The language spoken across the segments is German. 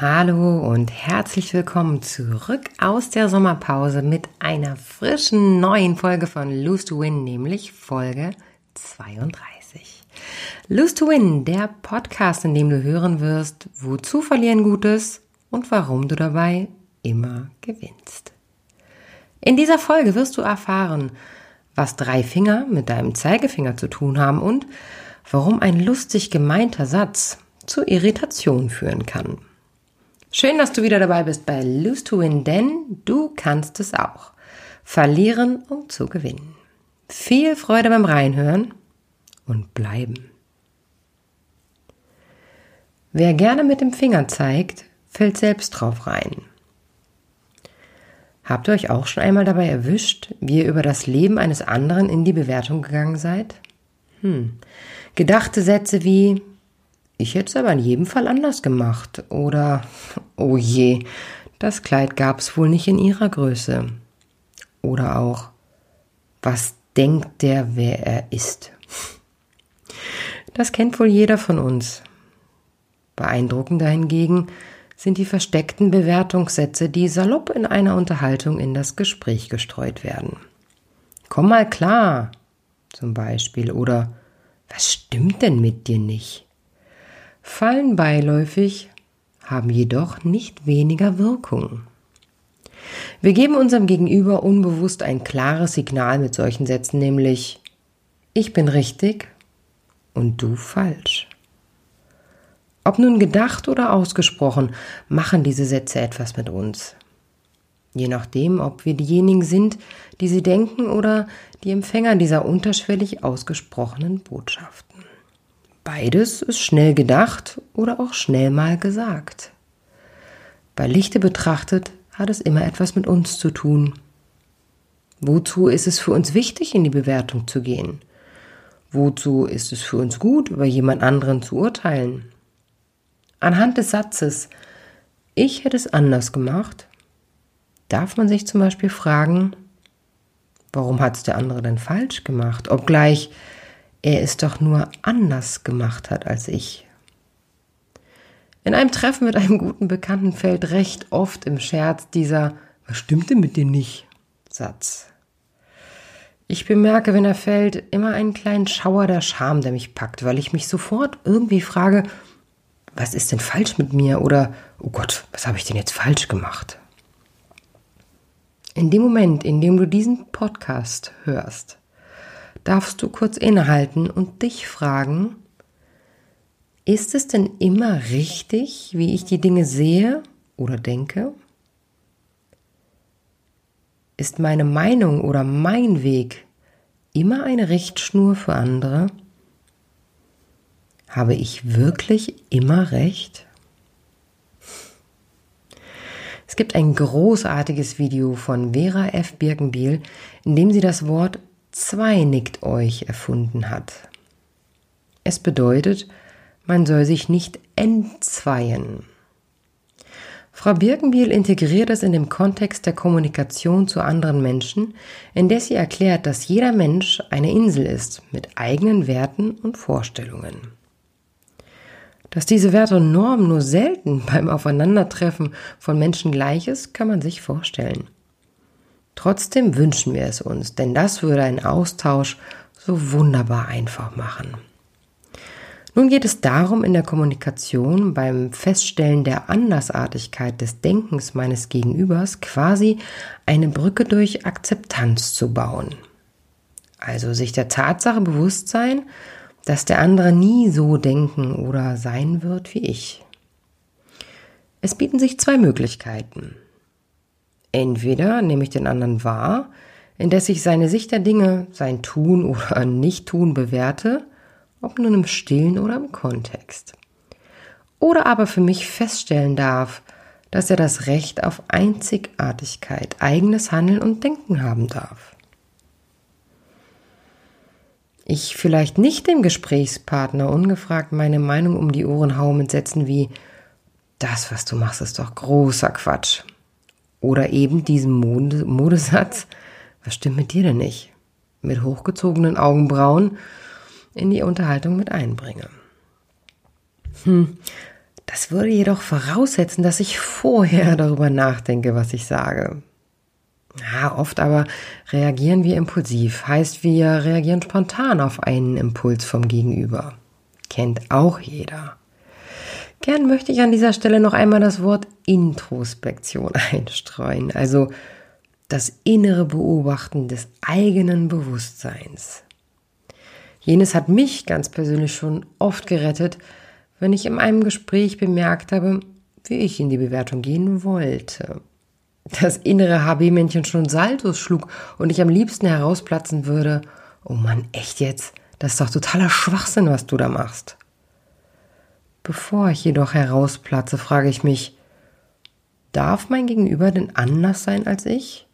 Hallo und herzlich willkommen zurück aus der Sommerpause mit einer frischen neuen Folge von Lose to Win, nämlich Folge 32. Lose to Win, der Podcast, in dem du hören wirst, wozu verlieren Gutes und warum du dabei immer gewinnst. In dieser Folge wirst du erfahren, was drei Finger mit deinem Zeigefinger zu tun haben und warum ein lustig gemeinter Satz zu Irritation führen kann. Schön, dass du wieder dabei bist bei Lose to Win, denn du kannst es auch. Verlieren, um zu gewinnen. Viel Freude beim Reinhören und bleiben. Wer gerne mit dem Finger zeigt, fällt selbst drauf rein. Habt ihr euch auch schon einmal dabei erwischt, wie ihr über das Leben eines anderen in die Bewertung gegangen seid? Hm. Gedachte Sätze wie ich hätte es aber in jedem Fall anders gemacht. Oder, oh je, das Kleid gab es wohl nicht in ihrer Größe. Oder auch, was denkt der, wer er ist? Das kennt wohl jeder von uns. Beeindruckender hingegen sind die versteckten Bewertungssätze, die salopp in einer Unterhaltung in das Gespräch gestreut werden. Komm mal klar, zum Beispiel, oder was stimmt denn mit dir nicht? fallen beiläufig, haben jedoch nicht weniger Wirkung. Wir geben unserem Gegenüber unbewusst ein klares Signal mit solchen Sätzen, nämlich ich bin richtig und du falsch. Ob nun gedacht oder ausgesprochen, machen diese Sätze etwas mit uns. Je nachdem, ob wir diejenigen sind, die sie denken oder die Empfänger dieser unterschwellig ausgesprochenen Botschaften. Beides ist schnell gedacht oder auch schnell mal gesagt. Bei Lichte betrachtet hat es immer etwas mit uns zu tun. Wozu ist es für uns wichtig, in die Bewertung zu gehen? Wozu ist es für uns gut, über jemand anderen zu urteilen? Anhand des Satzes Ich hätte es anders gemacht, darf man sich zum Beispiel fragen, warum hat es der andere denn falsch gemacht? Obgleich er es doch nur anders gemacht hat als ich. In einem Treffen mit einem guten Bekannten fällt recht oft im Scherz dieser Was stimmt denn mit dir nicht? Satz. Ich bemerke, wenn er fällt, immer einen kleinen Schauer der Scham, der mich packt, weil ich mich sofort irgendwie frage, was ist denn falsch mit mir? Oder, oh Gott, was habe ich denn jetzt falsch gemacht? In dem Moment, in dem du diesen Podcast hörst, darfst du kurz innehalten und dich fragen, ist es denn immer richtig, wie ich die Dinge sehe oder denke? Ist meine Meinung oder mein Weg immer eine Richtschnur für andere? Habe ich wirklich immer recht? Es gibt ein großartiges Video von Vera F. Birkenbiel, in dem sie das Wort zwei nickt euch erfunden hat. Es bedeutet, man soll sich nicht entzweien. Frau Birkenbiel integriert es in dem Kontext der Kommunikation zu anderen Menschen, indes sie erklärt, dass jeder Mensch eine Insel ist mit eigenen Werten und Vorstellungen. Dass diese Werte und Normen nur selten beim Aufeinandertreffen von Menschen gleich ist, kann man sich vorstellen. Trotzdem wünschen wir es uns, denn das würde einen Austausch so wunderbar einfach machen. Nun geht es darum, in der Kommunikation beim Feststellen der Andersartigkeit des Denkens meines Gegenübers quasi eine Brücke durch Akzeptanz zu bauen. Also sich der Tatsache bewusst sein, dass der andere nie so denken oder sein wird wie ich. Es bieten sich zwei Möglichkeiten. Entweder nehme ich den anderen wahr, indes ich seine Sicht der Dinge, sein Tun oder Nicht-Tun bewerte, ob nun im Stillen oder im Kontext. Oder aber für mich feststellen darf, dass er das Recht auf Einzigartigkeit, eigenes Handeln und Denken haben darf. Ich vielleicht nicht dem Gesprächspartner ungefragt meine Meinung um die Ohren haue mit Sätzen wie das, was du machst, ist doch großer Quatsch. Oder eben diesen Mode Modesatz, was stimmt mit dir denn nicht? Mit hochgezogenen Augenbrauen in die Unterhaltung mit einbringe. Hm, das würde jedoch voraussetzen, dass ich vorher darüber nachdenke, was ich sage. Ja, oft aber reagieren wir impulsiv, heißt wir reagieren spontan auf einen Impuls vom Gegenüber. Kennt auch jeder. Gern möchte ich an dieser Stelle noch einmal das Wort Introspektion einstreuen, also das innere Beobachten des eigenen Bewusstseins. Jenes hat mich ganz persönlich schon oft gerettet, wenn ich in einem Gespräch bemerkt habe, wie ich in die Bewertung gehen wollte das innere HB-Männchen schon Saltos schlug und ich am liebsten herausplatzen würde, oh Mann, echt jetzt? Das ist doch totaler Schwachsinn, was du da machst. Bevor ich jedoch herausplatze, frage ich mich, darf mein Gegenüber denn anders sein als ich?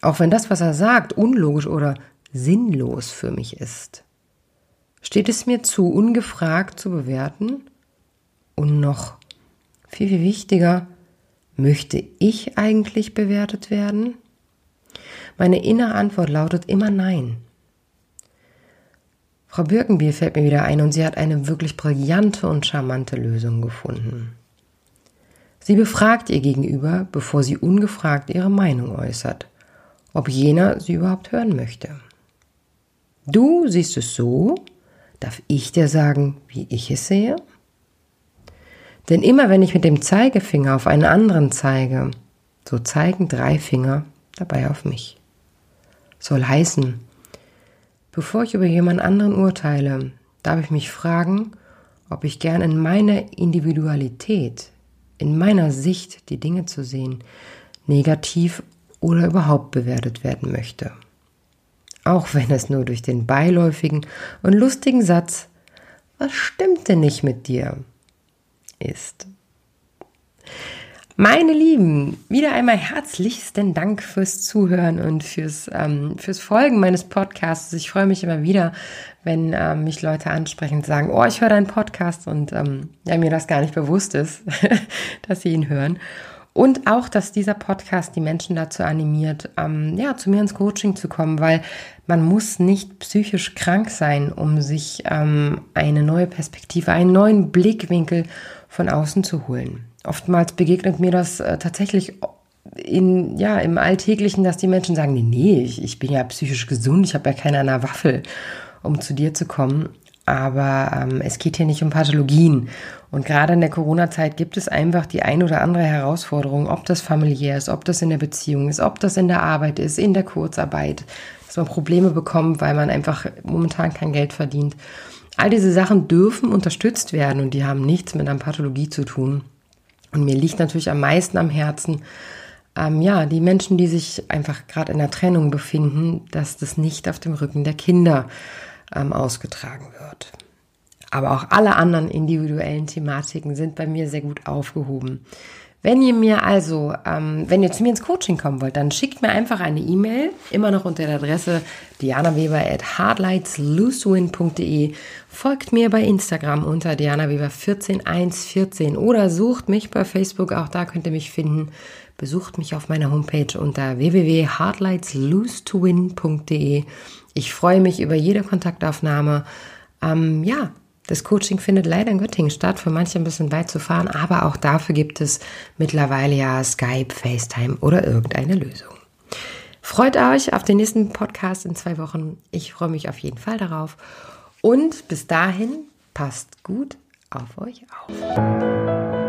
Auch wenn das, was er sagt, unlogisch oder sinnlos für mich ist. Steht es mir zu, ungefragt zu bewerten? Und noch viel, viel wichtiger, Möchte ich eigentlich bewertet werden? Meine innere Antwort lautet immer Nein. Frau Birkenbier fällt mir wieder ein und sie hat eine wirklich brillante und charmante Lösung gefunden. Sie befragt ihr Gegenüber, bevor sie ungefragt ihre Meinung äußert, ob jener sie überhaupt hören möchte. Du siehst es so, darf ich dir sagen, wie ich es sehe? Denn immer wenn ich mit dem Zeigefinger auf einen anderen zeige, so zeigen drei Finger dabei auf mich. Soll heißen, bevor ich über jemand anderen urteile, darf ich mich fragen, ob ich gern in meiner Individualität, in meiner Sicht die Dinge zu sehen, negativ oder überhaupt bewertet werden möchte. Auch wenn es nur durch den beiläufigen und lustigen Satz, was stimmt denn nicht mit dir? ist. Meine Lieben, wieder einmal herzlichsten Dank fürs Zuhören und fürs, ähm, fürs Folgen meines Podcasts. Ich freue mich immer wieder, wenn ähm, mich Leute ansprechen und sagen, oh, ich höre deinen Podcast und ähm, ja, mir das gar nicht bewusst ist, dass sie ihn hören. Und auch, dass dieser Podcast die Menschen dazu animiert, ähm, ja, zu mir ins Coaching zu kommen, weil man muss nicht psychisch krank sein, um sich ähm, eine neue Perspektive, einen neuen Blickwinkel von außen zu holen. Oftmals begegnet mir das äh, tatsächlich in, ja, im Alltäglichen, dass die Menschen sagen, nee, nee, ich, ich bin ja psychisch gesund, ich habe ja keine an der Waffel, um zu dir zu kommen. Aber ähm, es geht hier nicht um Pathologien. Und gerade in der Corona-Zeit gibt es einfach die ein oder andere Herausforderung, ob das familiär ist, ob das in der Beziehung ist, ob das in der Arbeit ist, in der Kurzarbeit, dass man Probleme bekommt, weil man einfach momentan kein Geld verdient. All diese Sachen dürfen unterstützt werden und die haben nichts mit einer Pathologie zu tun. Und mir liegt natürlich am meisten am Herzen, ähm, ja, die Menschen, die sich einfach gerade in der Trennung befinden, dass das nicht auf dem Rücken der Kinder ähm, ausgetragen wird. Aber auch alle anderen individuellen Thematiken sind bei mir sehr gut aufgehoben. Wenn ihr mir also, ähm, wenn ihr zu mir ins Coaching kommen wollt, dann schickt mir einfach eine E-Mail, immer noch unter der Adresse dianaweber at hardlightslosewin.de. Folgt mir bei Instagram unter dianaweber14114 oder sucht mich bei Facebook, auch da könnt ihr mich finden. Besucht mich auf meiner Homepage unter www.hardlightslose2win.de. Ich freue mich über jede Kontaktaufnahme. Ähm, ja, das Coaching findet leider in Göttingen statt, für manche ein bisschen weit zu fahren, aber auch dafür gibt es mittlerweile ja Skype, FaceTime oder irgendeine Lösung. Freut euch auf den nächsten Podcast in zwei Wochen. Ich freue mich auf jeden Fall darauf. Und bis dahin, passt gut auf euch auf.